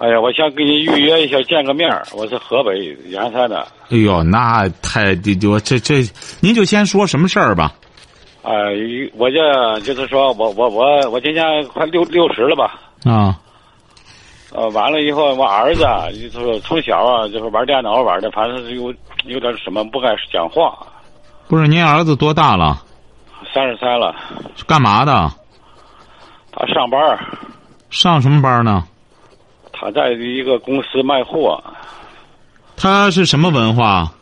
哎呀，我想跟你预约一下见个面我是河北盐山的。哎呦，那太我这这，您就先说什么事儿吧。哎，我这就是说我我我我今年快六六十了吧。啊。呃，完了以后，我儿子就是从小啊，就是玩电脑玩的，反正是有有点什么不敢讲话。不是，您儿子多大了？三十三了。干嘛的？他上班。上什么班呢？他在一个公司卖货。他是什么文化？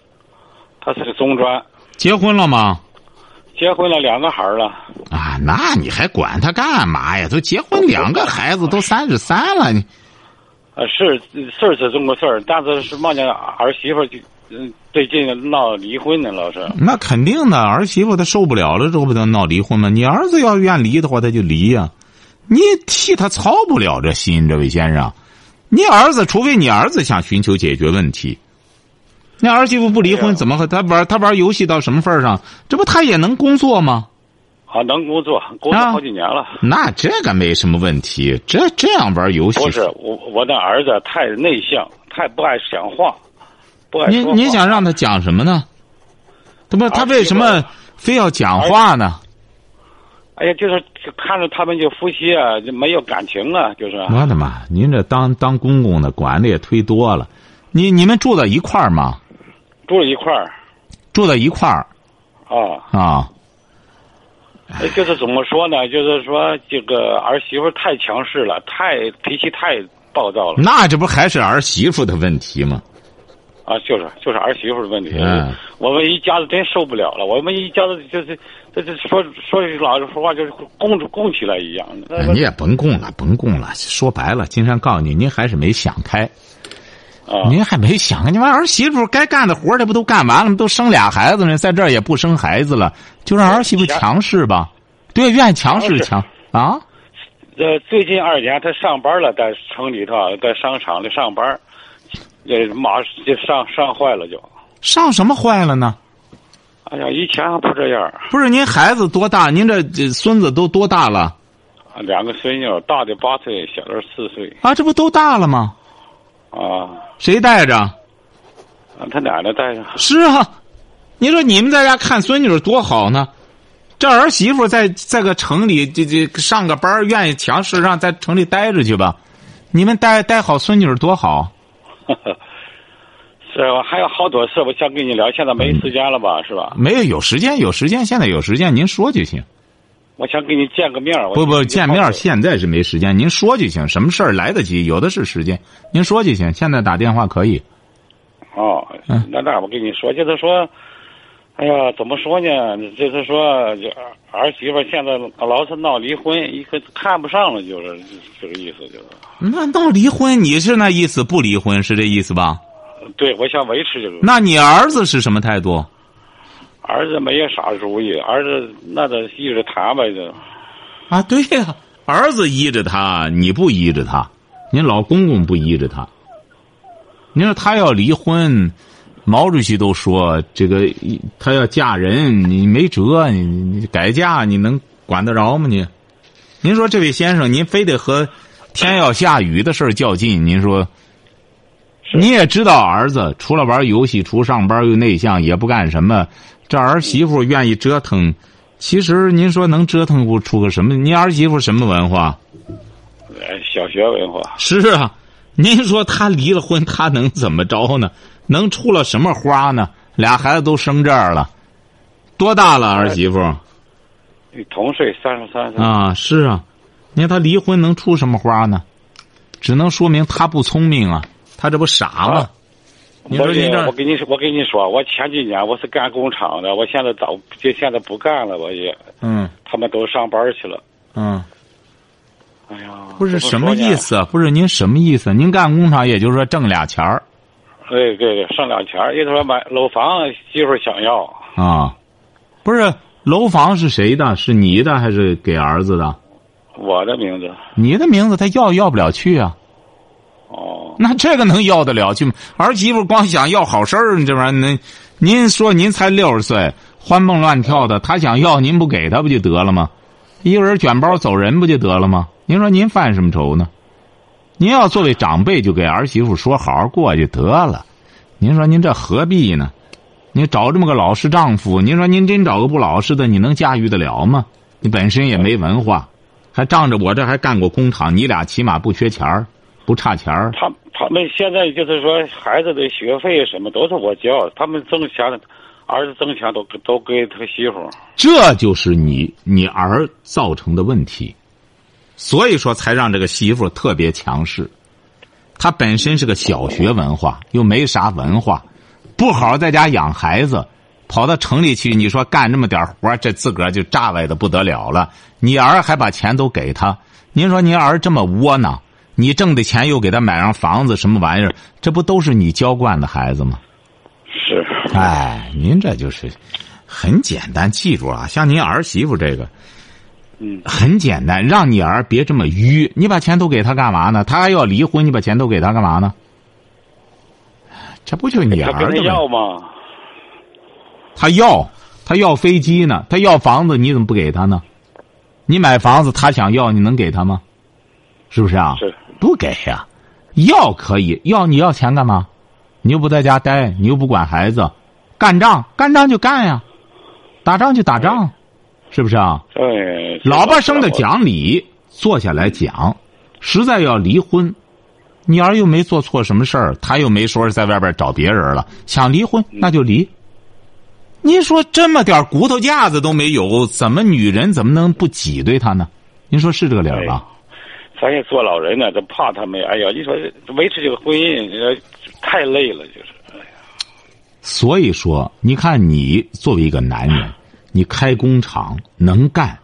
他是个中专。结婚了吗？结婚了，两个孩儿了。啊，那你还管他干嘛呀？都结婚两个孩子，都三十三了，你。啊，是事儿是这么个事儿，但是是梦见？儿媳妇就嗯，最近闹离婚呢，老是。那肯定的，儿媳妇她受不了了，这不得闹离婚吗？你儿子要愿离的话，他就离呀。你替他操不了这心，这位先生。你儿子，除非你儿子想寻求解决问题，那儿媳妇不离婚，怎么和他玩？他玩游戏到什么份上？这不他也能工作吗？啊，能工作，工作好几年了。那这个没什么问题。这这样玩游戏不是我，我的儿子太内向，太不爱讲话，不爱。您您想让他讲什么呢？他不，他为什么非要讲话呢？哎呀，就是看着他们就夫妻啊，就没有感情啊，就是。我的妈！您这当当公公的管的也忒多了。你你们住在一块儿吗？住在一块儿。住在一块儿。啊。啊。就是怎么说呢？就是说这个儿媳妇太强势了，太脾气太暴躁了。那这不还是儿媳妇的问题吗？啊，就是就是儿媳妇的问题。嗯。我们一家子真受不了了，我们一家子就是。这这说说句老实话，就是供供起来一样的。你也甭供了，甭供了。说白了，金山告诉你，您还是没想开。啊。您还没想，你们儿媳妇该干的活这不都干完了吗？都生俩孩子呢，在这儿也不生孩子了，就让儿媳妇强势吧。对，愿强势强啊。呃，最近二年他上班了，在城里头，在商场里上班，这马就上上坏了，就上什么坏了呢？哎呀，以前还不这样。不是您孩子多大？您这这孙子都多大了？啊，两个孙女，大的八岁，小的四岁。啊，这不都大了吗？啊。谁带着？啊，他奶奶带着。是啊，你说你们在家看孙女多好呢。这儿媳妇在在个城里，这这上个班，愿意强势，让在城里待着去吧。你们带带好孙女多好。是，我还有好多事，我想跟你聊，现在没时间了吧？是吧？没有，有时间，有时间，现在有时间，您说就行。我想跟你见个面不不，见面现在是没时间，您说就行。什么事儿来得及？有的是时间，您说就行。现在打电话可以。哦，那那我跟你说，就是说，哎呀，怎么说呢？就是说，儿媳妇现在老是闹离婚，一个看不上了，就是这个意思，就是。那闹离婚，你是那意思？不离婚是这意思吧？对，我想维持这个。那你儿子是什么态度？儿子没有啥主意，儿子那得依着他呗，就。啊，对呀，儿子依着他，你不依着他，你老公公不依着他。你说他要离婚，毛主席都说这个，他要嫁人，你没辙，你改嫁，你能管得着吗？你，您说这位先生，您非得和天要下雨的事儿较劲，您说？你也知道，儿子除了玩游戏，除上班又内向，也不干什么。这儿媳妇愿意折腾，其实您说能折腾不出个什么？您儿媳妇什么文化？小学文化。是啊，您说他离了婚，他能怎么着呢？能出了什么花呢？俩孩子都生这儿了，多大了？儿媳妇？同岁，三十三岁。啊，是啊，你看他离婚能出什么花呢？只能说明他不聪明啊。他这不傻吗？我我跟你说，我跟你说，我前几年我是干工厂的，我现在早就现在不干了，我也。嗯。他们都上班去了。嗯。哎呀，不是什么意？思？不是您什么意思？您干工厂，也就是说挣俩钱儿对对对，剩俩钱儿，意思说买楼房，媳妇想要，啊？不是楼房是谁的？是你的还是给儿子的？我的名字。你的名字他要要不了去啊？哦，那这个能要得了去吗？儿媳妇光想要好事儿，这玩意儿能？您说您才六十岁，欢蹦乱跳的，他想要您不给他不就得了吗？一个人卷包走人不就得了吗？您说您犯什么愁呢？您要作为长辈，就给儿媳妇说好好过就得了。您说您这何必呢？你找这么个老实丈夫，您说您真找个不老实的，你能驾驭得了吗？你本身也没文化，还仗着我这还干过工厂，你俩起码不缺钱儿，不差钱儿。他他们现在就是说孩子的学费什么都是我交，他们挣钱，儿子挣钱都都给他媳妇。这就是你你儿造成的问题，所以说才让这个媳妇特别强势。她本身是个小学文化，又没啥文化，不好好在家养孩子，跑到城里去，你说干这么点活这自个儿就炸歪的不得了了。你儿还把钱都给他，您说您儿这么窝囊，你挣的钱又给他买上房子，什么玩意儿？这不都是你娇惯的孩子吗？是，哎，您这就是很简单，记住啊，像您儿媳妇这个，嗯，很简单，让你儿别这么迂。你把钱都给他干嘛呢？他还要离婚，你把钱都给他干嘛呢？这不就你儿子要吗？他要，他要飞机呢，他要房子，你怎么不给他呢？你买房子，他想要，你能给他吗？是不是啊？是，不给呀、要可以要，你要钱干嘛？你又不在家待，你又不管孩子，干仗干仗就干呀，打仗就打仗，是不是啊？哎，老婆生的讲理，坐下来讲，实在要离婚，你儿又没做错什么事儿，他又没说是在外边找别人了，想离婚那就离。您说这么点骨头架子都没有，怎么女人怎么能不挤兑他呢？您说是这个理儿吧？咱也做老人呢，这怕他们。哎呀，你说维持这个婚姻，呃太累了，就是。哎呀，所以说，你看你作为一个男人，你开工厂能干，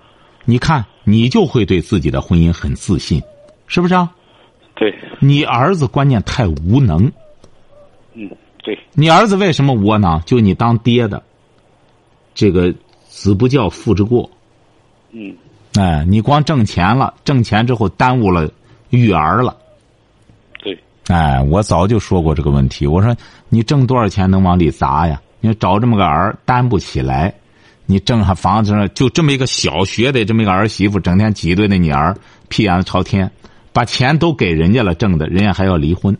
你看你就会对自己的婚姻很自信，是不是啊？对，你儿子关键太无能，嗯，对，你儿子为什么窝囊？就你当爹的，这个子不教父之过。嗯，哎，你光挣钱了，挣钱之后耽误了育儿了。对，哎，我早就说过这个问题。我说你挣多少钱能往里砸呀？你说找这么个儿担不起来，你挣下房子上就这么一个小学的这么一个儿媳妇，整天挤兑那女儿，屁眼子朝天，把钱都给人家了，挣的，人家还要离婚，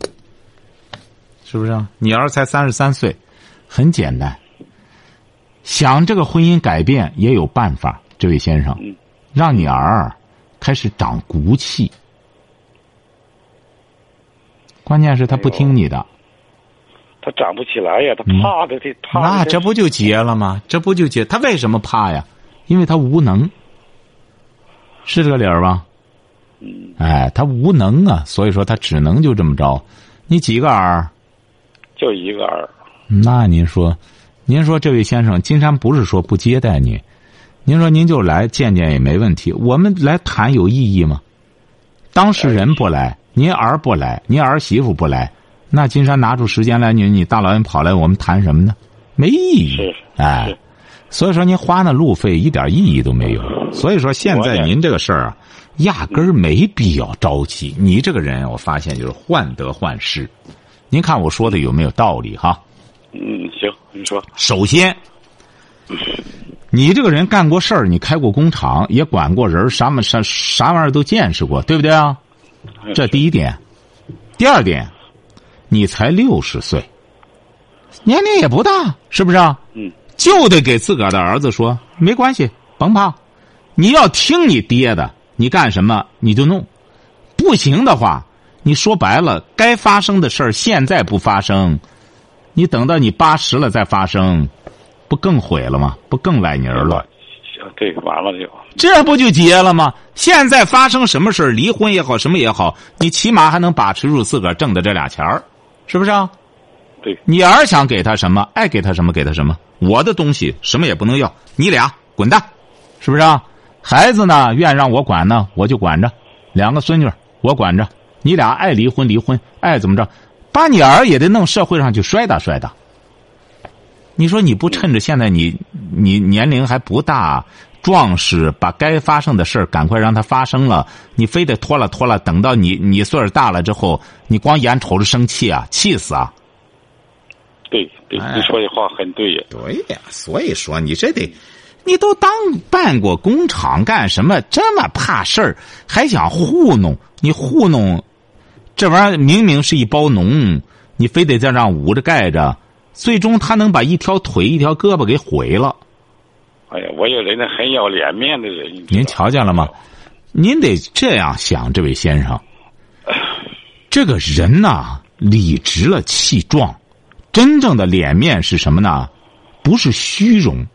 是不是啊？你儿才三十三岁，很简单。想这个婚姻改变也有办法，这位先生，嗯让你儿开始长骨气。关键是他不听你的，他长不起来呀，他怕的，他怕。那这不就结了吗？这不就结？他为什么怕呀？因为他无能，是这个理儿吧？嗯，哎，他无能啊，所以说他只能就这么着。你几个儿？就一个儿。那您说，您说这位先生，金山不是说不接待您，您说您就来见见也没问题。我们来谈有意义吗？当事人不来，您儿不来，您儿媳妇不来，那金山拿出时间来，你你大老远跑来，我们谈什么呢？没意义是。哎，所以说您花那路费一点意义都没有。所以说现在您这个事儿啊，压根儿没必要着急。你这个人，我发现就是患得患失。您看我说的有没有道理哈？嗯，行，你说。首先，你这个人干过事儿，你开过工厂，也管过人，啥么啥啥玩意儿都见识过，对不对啊？这第一点。第二点，你才六十岁，年龄也不大，是不是啊？嗯，就得给自个儿的儿子说，没关系，甭怕，你要听你爹的，你干什么你就弄，不行的话，你说白了，该发生的事儿现在不发生，你等到你八十了再发生，不更毁了吗？不更崴泥儿了？行，对，完了就。这不就结了吗？现在发生什么事儿离婚也好，什么也好，你起码还能把持住自个儿挣的这俩钱儿，是不是啊？对，你儿想给他什么，爱给他什么给他什么。我的东西什么也不能要，你俩滚蛋，是不是啊？孩子呢，愿让我管呢，我就管着，两个孙女我管着，你俩爱离婚离婚，爱怎么着，把你儿也得弄社会上去摔打摔打。你说你不趁着现在你你年龄还不大，壮士，把该发生的事儿赶快让它发生了，你非得拖了拖了，等到你你岁数大了之后，你光眼瞅着生气啊，气死啊！对对，你说的话很对呀。对呀，所以说你这得，你都当办过工厂干什么？这么怕事儿，还想糊弄？你糊弄，这玩意儿明明是一包脓，你非得这样捂着盖着。最终，他能把一条腿、一条胳膊给毁了。哎呀，我有人那很要脸面的人。您瞧见了吗？您得这样想，这位先生。这个人呐，理直了气壮，真正的脸面是什么呢？不是虚荣，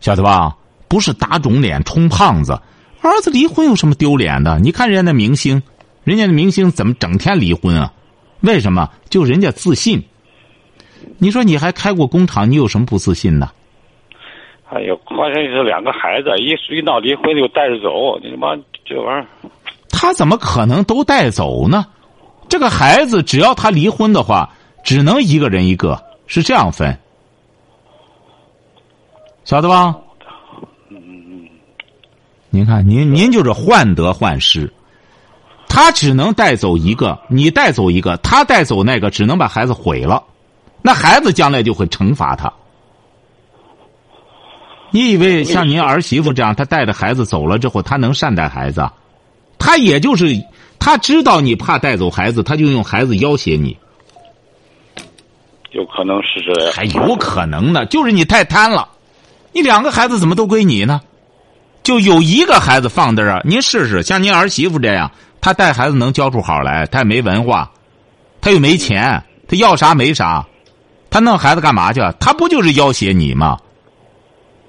晓得吧？不是打肿脸充胖子。儿子离婚有什么丢脸的？你看人家那明星，人家的明星怎么整天离婚啊？为什么？就人家自信。你说你还开过工厂，你有什么不自信的？哎呦，关键是两个孩子，一一闹离婚就带着走，你他妈这玩意儿，他怎么可能都带走呢？这个孩子只要他离婚的话，只能一个人一个，是这样分，晓得吧？嗯嗯。您看，您您就是患得患失，他只能带走一个，你带走一个，他带走那个，只能把孩子毁了。那孩子将来就会惩罚他。你以为像您儿媳妇这样，她带着孩子走了之后，她能善待孩子？她也就是她知道你怕带走孩子，她就用孩子要挟你。有可能是这样。还有可能呢，就是你太贪了。你两个孩子怎么都归你呢？就有一个孩子放在这儿，您试试，像您儿媳妇这样，她带孩子能教出好来，她也没文化，她又没钱，她要啥没啥。她弄孩子干嘛去？她不就是要挟你吗？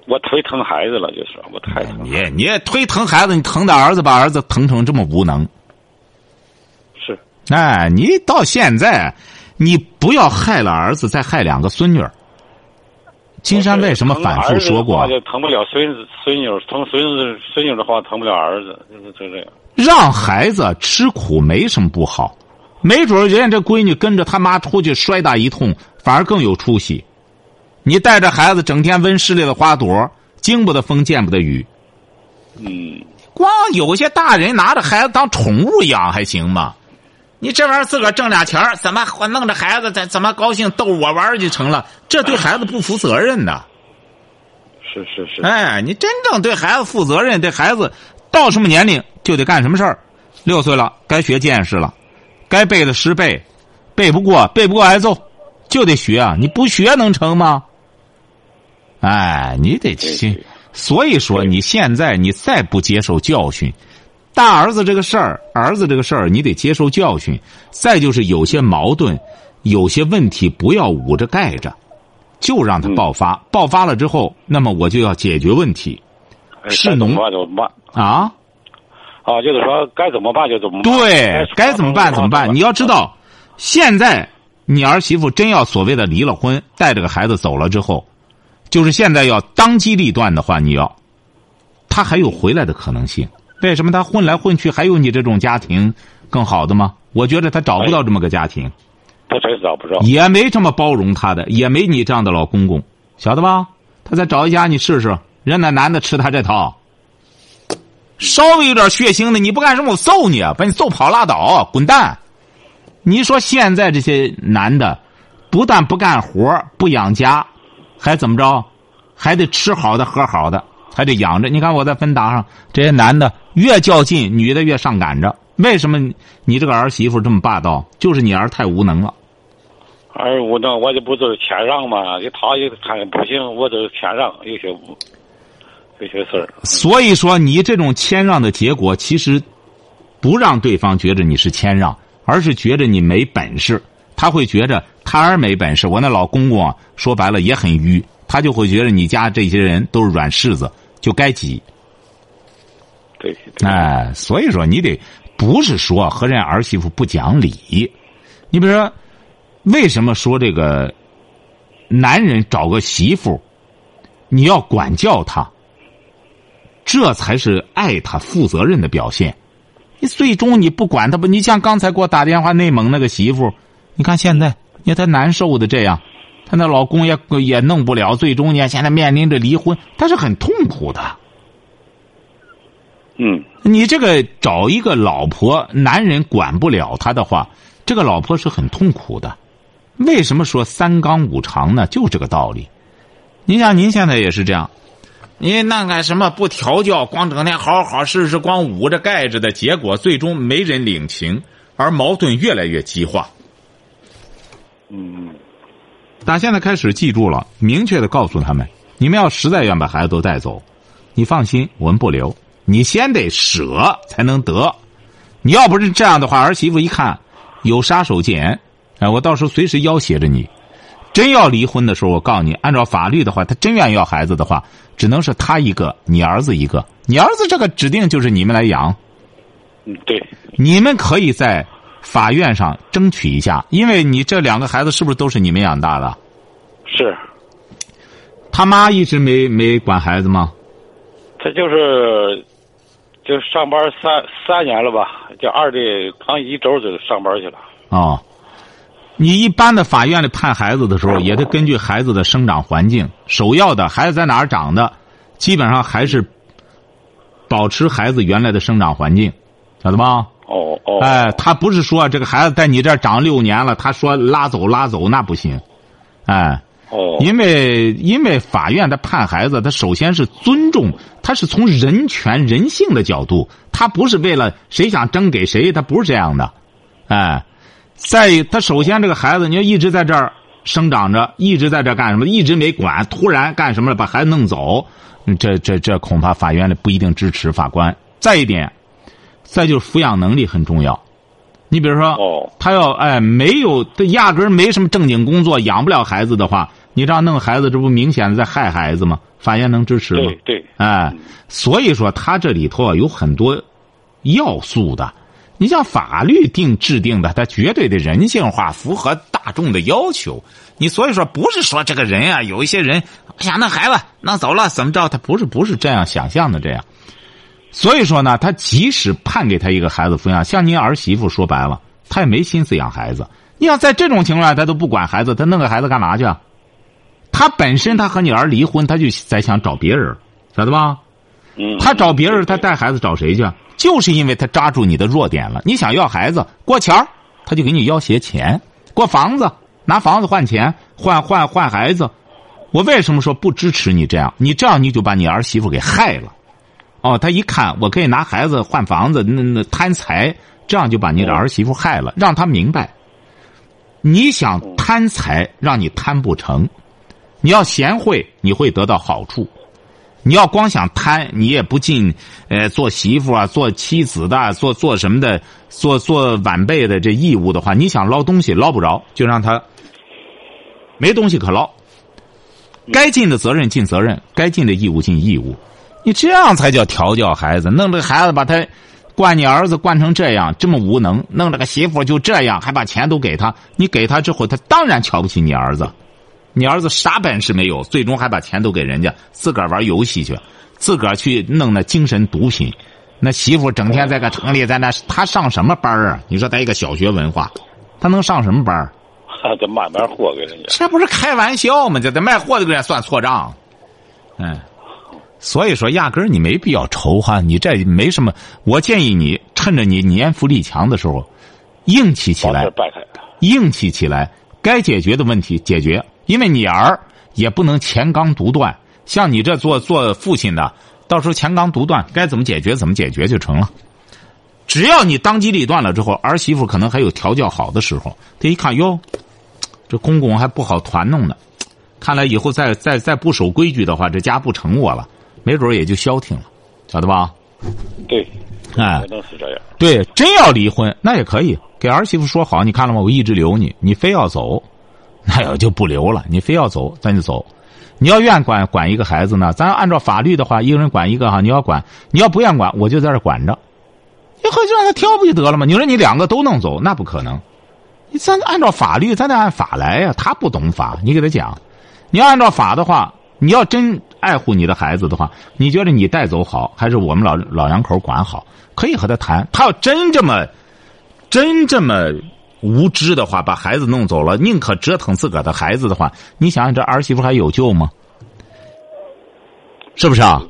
我忒疼孩子了，就是我太疼。你你忒疼孩子，你疼的儿子把儿子疼成这么无能。是。哎，你到现在，你不要害了儿子，再害两个孙女儿。金山为什么反复说过？就疼不了孙子孙女，疼孙子孙女的话疼不了儿子，就是就这样。让孩子吃苦没什么不好。没准人家这闺女跟着他妈出去摔打一通，反而更有出息。你带着孩子整天温室里的花朵，经不得风，见不得雨。嗯。光有些大人拿着孩子当宠物养还行吗？你这玩意儿自个儿挣俩钱怎么弄着孩子怎怎么高兴逗我玩就成了？这对孩子不负责任的。是是是。哎，你真正对孩子负责任，对孩子到什么年龄就得干什么事儿。六岁了，该学见识了。该背的诗背，背不过背不过挨揍，就得学啊！你不学能成吗？哎，你得听。所以说，你现在你再不接受教训，大儿子这个事儿，儿子这个事儿，你得接受教训。再就是有些矛盾，有些问题，不要捂着盖着，就让它爆发。爆发了之后，那么我就要解决问题。是农啊。啊，就是说该怎么办就怎么办。对，该怎么办怎么办。你要知道，现在你儿媳妇真要所谓的离了婚，带着个孩子走了之后，就是现在要当机立断的话，你要，他还有回来的可能性。为什么他混来混去还有你这种家庭更好的吗？我觉得他找不到这么个家庭，他真找不着，也没这么包容他的，也没你这样的老公公，晓得吧？他再找一家你试试，人那男的吃他这套。稍微有点血腥的，你不干什么，我揍你，把你揍跑拉倒，滚蛋！你说现在这些男的，不但不干活不养家，还怎么着？还得吃好的喝好的，还得养着。你看我在芬达上，这些男的越较劲，女的越上赶着。为什么你这个儿媳妇这么霸道？就是你儿太无能了。儿无能，我这不就是谦让吗？一他一看不行，我就是谦让，有些。有些事儿，所以说你这种谦让的结果，其实不让对方觉着你是谦让，而是觉着你没本事。他会觉着他儿没本事，我那老公公啊，说白了也很愚，他就会觉得你家这些人都是软柿子，就该挤。对。哎，所以说你得不是说和人家儿媳妇不讲理。你比如说，为什么说这个男人找个媳妇，你要管教他？这才是爱他、负责任的表现。你最终你不管他不，你像刚才给我打电话内蒙那个媳妇，你看现在，你看她难受的这样，她那老公也也弄不了，最终呢现在面临着离婚，她是很痛苦的。嗯，你这个找一个老婆，男人管不了她的话，这个老婆是很痛苦的。为什么说三纲五常呢？就这个道理。您像您现在也是这样，你那个什么不调教，光整天好好事事，光捂着盖着的结果，最终没人领情，而矛盾越来越激化。嗯，打现在开始，记住了，明确的告诉他们：你们要实在愿把孩子都带走，你放心，我们不留。你先得舍才能得，你要不是这样的话，儿媳妇一看有杀手锏，哎，我到时候随时要挟着你。真要离婚的时候，我告诉你，按照法律的话，他真愿意要孩子的话，只能是他一个，你儿子一个。你儿子这个指定就是你们来养。嗯，对。你们可以在法院上争取一下，因为你这两个孩子是不是都是你们养大的？是。他妈一直没没管孩子吗？他就是。就上班三三年了吧，就二弟刚一周就上班去了。哦，你一般的法院里判孩子的时候，也得根据孩子的生长环境，首要的孩子在哪儿长的，基本上还是保持孩子原来的生长环境，晓得吧？哦哦。哎，他不是说这个孩子在你这儿长六年了，他说拉走拉走那不行，哎。哦，因为因为法院他判孩子，他首先是尊重，他是从人权人性的角度，他不是为了谁想争给谁，他不是这样的，哎，在他首先这个孩子，你要一直在这儿生长着，一直在这干什么，一直没管，突然干什么了，把孩子弄走，这这这恐怕法院里不一定支持法官。再一点，再就是抚养能力很重要，你比如说，哦，他要哎没有，他压根儿没什么正经工作，养不了孩子的话。你这样弄孩子，这不明显的在害孩子吗？法院能支持吗？对对，哎，所以说他这里头啊有很多要素的。你像法律定制定的，它绝对的人性化，符合大众的要求。你所以说不是说这个人啊，有一些人想那孩子弄走了怎么着？他不是不是这样想象的这样。所以说呢，他即使判给他一个孩子抚养，像您儿媳妇说白了，他也没心思养孩子。你要在这种情况下，他都不管孩子，他弄个孩子干嘛去？他本身他和你儿离婚，他就在想找别人，晓得吧？嗯。他找别人，他带孩子找谁去？就是因为他抓住你的弱点了。你想要孩子，过钱他就给你要挟钱；过房子，拿房子换钱，换换换孩子。我为什么说不支持你这样？你这样你就把你儿媳妇给害了。哦，他一看我可以拿孩子换房子，那那贪财，这样就把你的儿媳妇害了。让他明白，你想贪财，让你贪不成。你要贤惠，你会得到好处；你要光想贪，你也不尽呃做媳妇啊、做妻子的、做做什么的、做做晚辈的这义务的话，你想捞东西捞不着，就让他没东西可捞。该尽的责任尽责任，该尽的义务尽义务。你这样才叫调教孩子。弄这个孩子把他惯你儿子惯成这样，这么无能；弄这个媳妇就这样，还把钱都给他。你给他之后，他当然瞧不起你儿子。你儿子啥本事没有，最终还把钱都给人家，自个儿玩游戏去，自个儿去弄那精神毒品。那媳妇整天在个城里，在那他上什么班啊？你说他一个小学文化，他能上什么班还得 卖卖货给人家。这不是开玩笑吗？这得卖货的给人家算错账。嗯，所以说压根儿你没必要愁哈，你这没什么。我建议你趁着你年富力强的时候，硬气起来，硬气起来，该解决的问题解决。因为你儿也不能钱纲独断，像你这做做父亲的，到时候钱纲独断，该怎么解决怎么解决就成了。只要你当机立断了之后，儿媳妇可能还有调教好的时候。他一看哟，这公公还不好团弄呢，看来以后再再再不守规矩的话，这家不成我了，没准也就消停了，晓得吧？对，哎，可能是这样。对，真要离婚那也可以给儿媳妇说好，你看了吗？我一直留你，你非要走。那我就不留了，你非要走，咱就走。你要愿管管一个孩子呢，咱按照法律的话，一个人管一个哈。你要管，你要不愿管，我就在这管着。以后就让他挑不就得了吗？你说你两个都弄走，那不可能。你咱按照法律，咱得按法来呀。他不懂法，你给他讲。你要按照法的话，你要真爱护你的孩子的话，你觉得你带走好，还是我们老老两口管好？可以和他谈。他要真这么，真这么无知的话，把孩子弄走了，宁可折腾自个儿的孩子的话，你想想这儿媳妇还有救吗？是不是啊？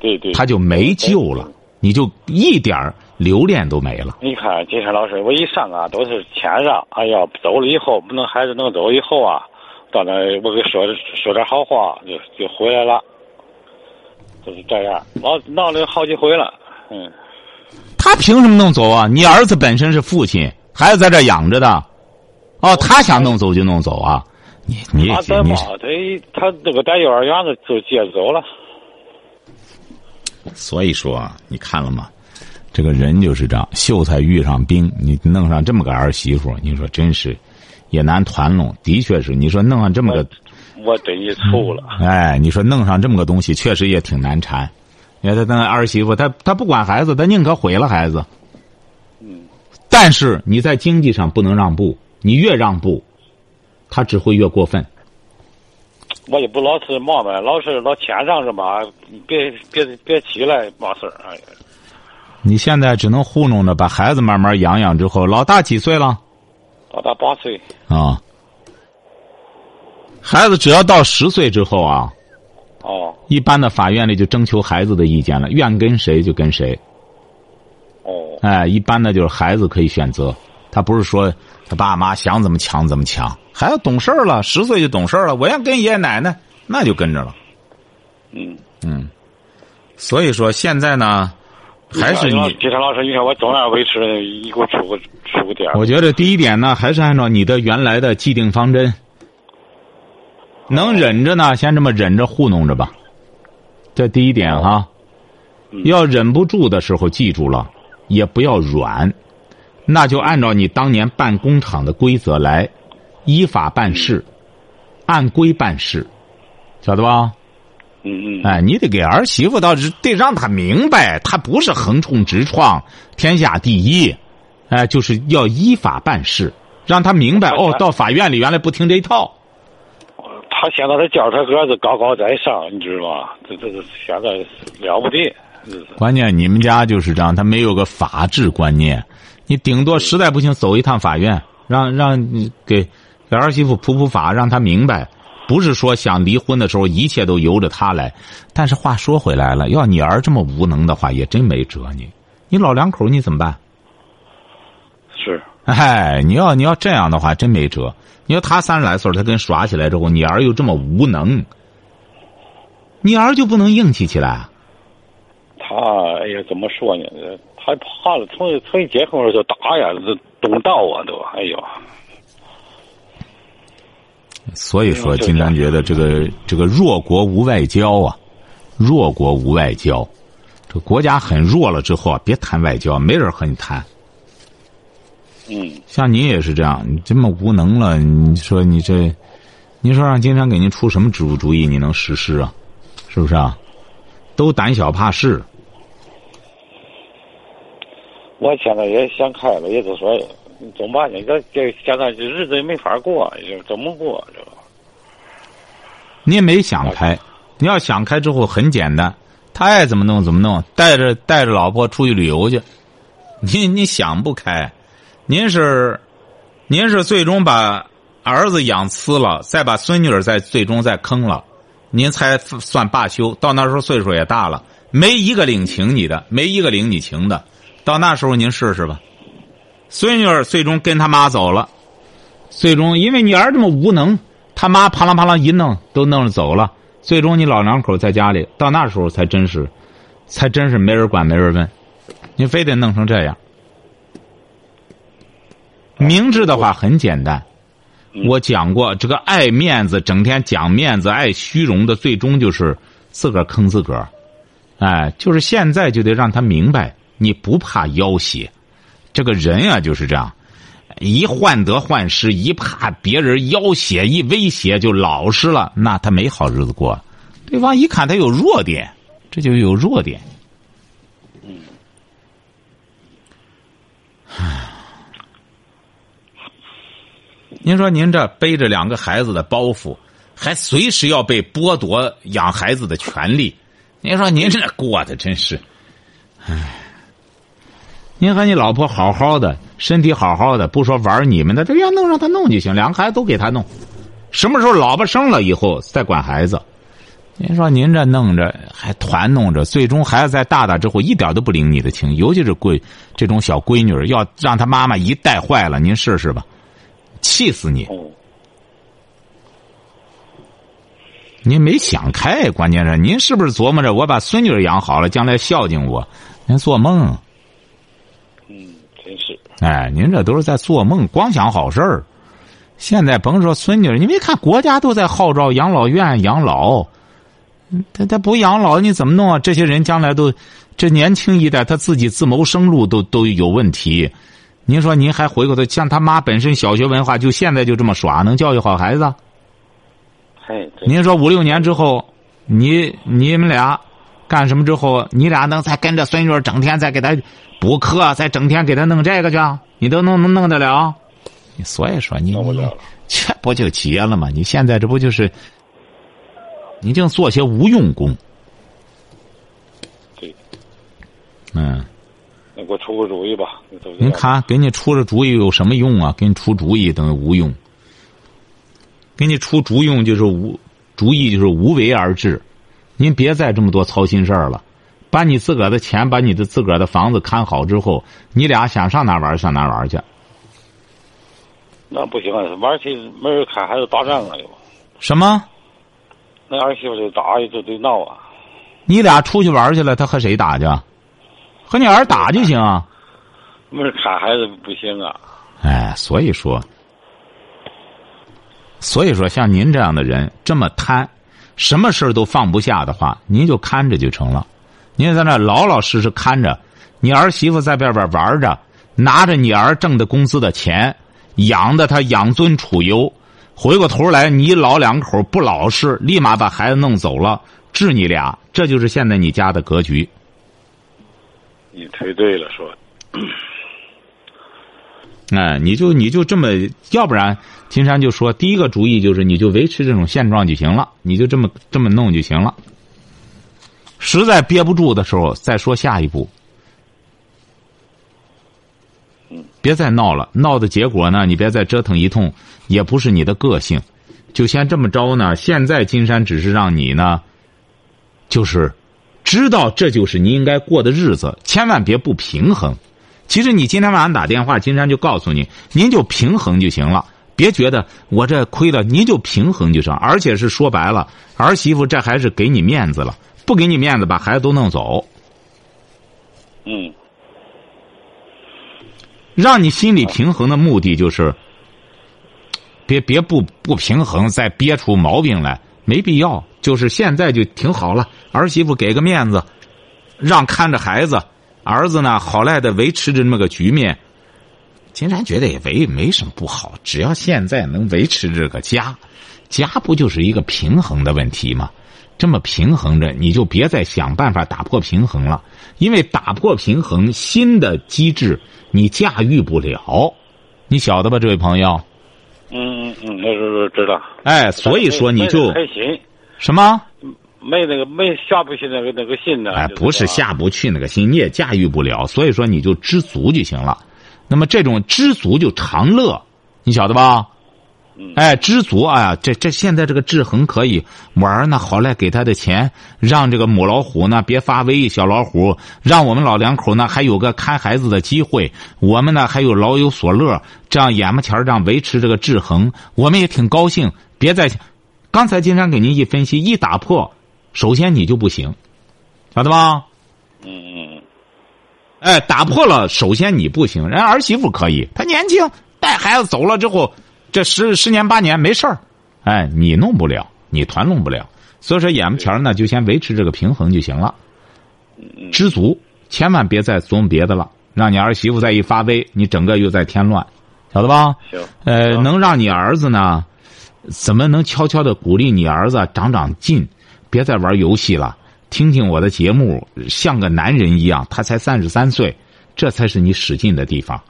对对，他就没救了，你就一点留恋都没了。你看，金山老师，我一上啊都是谦让，哎呀，走了以后，不能孩子弄走以后啊，到那我给说说点好话，就就回来了，就是这样，闹闹了好几回了，嗯。他凭什么弄走啊？你儿子本身是父亲，孩子在这养着的，哦，他想弄走就弄走啊？你你他在嘛？他他这个在幼儿园的就接走了。所以说，你看了吗？这个人就是这样，秀才遇上兵，你弄上这么个儿媳妇，你说真是也难团拢。的确是，你说弄上这么个，我对你错了。哎，你说弄上这么个东西，确实也挺难缠。你看他那儿媳妇，他他不管孩子，他宁可毁了孩子。嗯。但是你在经济上不能让步，你越让步，他只会越过分。我也不老是忙呗，老是老谦让着吧，别别别起来冒事儿。哎呀，你现在只能糊弄着，把孩子慢慢养养之后，老大几岁了？老大八岁。啊。孩子只要到十岁之后啊。哦，一般的法院里就征求孩子的意见了，愿跟谁就跟谁。哦，哎，一般的就是孩子可以选择，他不是说他爸妈想怎么抢怎么抢，孩子懂事了，十岁就懂事了，我要跟爷爷奶奶，那就跟着了。嗯嗯，所以说现在呢，还是你金山老师，你看我总要维持，你给我出个出个点。我觉得第一点呢，还是按照你的原来的既定方针。能忍着呢，先这么忍着糊弄着吧。这第一点哈，要忍不住的时候，记住了，也不要软，那就按照你当年办工厂的规则来，依法办事，按规办事，晓得吧？嗯嗯。哎，你得给儿媳妇倒是得让她明白，她不是横冲直撞，天下第一，哎，就是要依法办事，让她明白哦，到法院里原来不听这一套。他现在他叫他儿子高高在上，你知道吗？这这这现在了不得。关键你们家就是这样，他没有个法治观念。你顶多实在不行走一趟法院，让让你给给儿媳妇普普法，让他明白，不是说想离婚的时候一切都由着他来。但是话说回来了，要你儿这么无能的话，也真没辙你。你老两口你怎么办？是。哎，你要你要这样的话，真没辙。你说他三十来岁，他跟耍起来之后，你儿又这么无能，你儿就不能硬气起来？他哎呀，怎么说呢？他怕了，从从一结婚就打呀，这动刀啊，都哎呦。所以说，金丹觉得这个这个弱国无外交啊，弱国无外交，这国家很弱了之后啊，别谈外交，没人和你谈。嗯，像你也是这样，你这么无能了，你说你这，你说让金山给您出什么主主意，你能实施啊？是不是啊？都胆小怕事。我现在也想开了，也就说怎么办呢？这这现在这日子也没法过，怎么过这？你也没想开，你要想开之后很简单，他爱怎么弄怎么弄，带着带着老婆出去旅游去，你你想不开。您是，您是最终把儿子养呲了，再把孙女儿再最终再坑了，您才算罢休。到那时候岁数也大了，没一个领情你的，没一个领你情的。到那时候您试试吧。孙女儿最终跟他妈走了，最终因为你儿这么无能，他妈啪啦啪啦一弄都弄着走了。最终你老两口在家里，到那时候才真是，才真是没人管没人问，你非得弄成这样。明智的话很简单，我讲过，这个爱面子、整天讲面子、爱虚荣的，最终就是自个儿坑自个儿。哎，就是现在就得让他明白，你不怕要挟。这个人啊就是这样，一患得患失，一怕别人要挟、一威胁就老实了，那他没好日子过。对方一看他有弱点，这就有弱点。嗯。唉。您说您这背着两个孩子的包袱，还随时要被剥夺养孩子的权利。您说您这过的真是，唉。您和你老婆好好的，身体好好的，不说玩你们的，这要弄让他弄就行，两个孩子都给他弄。什么时候老婆生了以后再管孩子？您说您这弄着还团弄着，最终孩子在大大之后一点都不领你的情，尤其是闺这种小闺女，要让他妈妈一带坏了，您试试吧，气死你！您没想开，关键是您是不是琢磨着我把孙女养好了，将来孝敬我？您做梦！嗯，真是哎，您这都是在做梦，光想好事儿。现在甭说孙女，你没看国家都在号召养老院养老，他他不养老你怎么弄啊？这些人将来都这年轻一代他自己自谋生路都都有问题。您说您还回过头像他妈本身小学文化，就现在就这么耍，能教育好孩子？嘿，您说五六年之后，你你们俩干什么之后，你俩能再跟着孙女整天再给他？补课，再整天给他弄这个去，你都弄能弄得了？所以说你你这不就结了吗？你现在这不就是，你净做些无用功。对，嗯，那给我出个主意吧。您看，给你出这主意有什么用啊？给你出主意等于无用。给你出主用就是无主意就是无为而治，您别再这么多操心事儿了。把你自个儿的钱，把你的自个儿的房子看好之后，你俩想上哪玩上哪玩去。那不行啊，玩去没人看，还是打仗啊又。什么？那儿媳妇就打，就得闹啊。你俩出去玩去了，他和谁打去？和你儿打就行。啊。不是看孩子不行啊。哎，所以说，所以说，像您这样的人这么贪，什么事都放不下的话，您就看着就成了。您在那老老实实看着，你儿媳妇在外边玩着，拿着你儿挣的工资的钱，养的他养尊处优。回过头来，你老两口不老实，立马把孩子弄走了，治你俩。这就是现在你家的格局。你推对了，说。哎，你就你就这么，要不然金山就说，第一个主意就是你就维持这种现状就行了，你就这么这么弄就行了。实在憋不住的时候，再说下一步。别再闹了，闹的结果呢？你别再折腾一通，也不是你的个性。就先这么着呢。现在金山只是让你呢，就是知道这就是你应该过的日子，千万别不平衡。其实你今天晚上打电话，金山就告诉你，您就平衡就行了，别觉得我这亏了，您就平衡就行。而且是说白了，儿媳妇这还是给你面子了。不给你面子，把孩子都弄走。嗯，让你心理平衡的目的就是，别别不不平衡，再憋出毛病来，没必要。就是现在就挺好了，儿媳妇给个面子，让看着孩子，儿子呢好赖的维持着这么个局面。金山觉得也没没什么不好，只要现在能维持这个家，家不就是一个平衡的问题吗？这么平衡着，你就别再想办法打破平衡了，因为打破平衡，新的机制你驾驭不了，你晓得吧，这位朋友？嗯嗯嗯，那是知道。哎，所以说你就开心什么？没那个没下不去那个那个心呢？哎，不是下不去那个心，你也驾驭不了，所以说你就知足就行了。那么这种知足就常乐，你晓得吧？哎，知足啊！这这现在这个制衡可以玩呢，好赖给他的钱，让这个母老虎呢别发威，小老虎让我们老两口呢还有个看孩子的机会，我们呢还有老有所乐，这样眼巴前这样维持这个制衡，我们也挺高兴。别再，刚才金山给您一分析，一打破，首先你就不行，晓得吧？嗯嗯。哎，打破了，首先你不行，人儿媳妇可以，她年轻，带孩子走了之后。这十十年八年没事儿，哎，你弄不了，你团弄不了，所以说眼巴前呢，就先维持这个平衡就行了，知足，千万别再琢磨别的了，让你儿媳妇再一发威，你整个又在添乱，晓得吧？行。呃，能让你儿子呢，怎么能悄悄的鼓励你儿子长长进，别再玩游戏了，听听我的节目，像个男人一样，他才三十三岁，这才是你使劲的地方。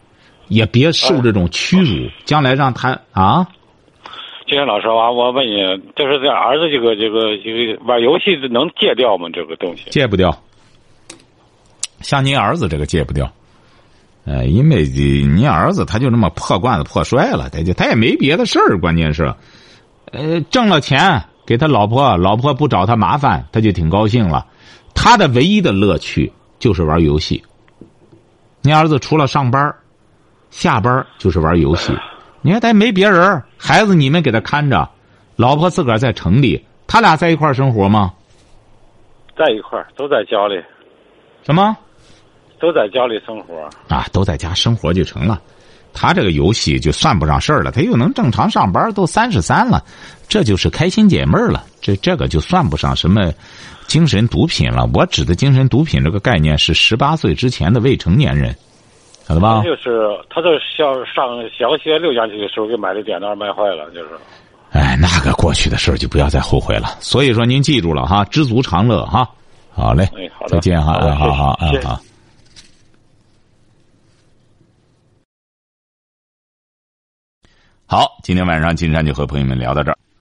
也别受这种屈辱，将来让他啊，金山老师啊，我问你，就是这儿子这个这个这个玩游戏能戒掉吗？这个东西戒不掉。像您儿子这个戒不掉，呃，因为您儿子他就那么破罐子破摔了，他就他也没别的事儿，关键是，呃，挣了钱给他老婆，老婆不找他麻烦，他就挺高兴了。他的唯一的乐趣就是玩游戏。您儿子除了上班，下班就是玩游戏。你看他没别人，孩子你们给他看着，老婆自个儿在城里，他俩在一块儿生活吗？在一块儿，都在家里。什么？都在家里生活啊，都在家生活就成了。他这个游戏就算不上事儿了，他又能正常上班，都三十三了，这就是开心解闷了。这这个就算不上什么精神毒品了。我指的精神毒品这个概念是十八岁之前的未成年人。晓得吧？就是他在小上小学六年级的时候给买的电脑卖坏了，就是。哎，那个过去的事儿就不要再后悔了。所以说，您记住了哈，知足常乐哈。好嘞，哎，好再见哈，好好好，嗯好。好，今天晚上金山就和朋友们聊到这儿。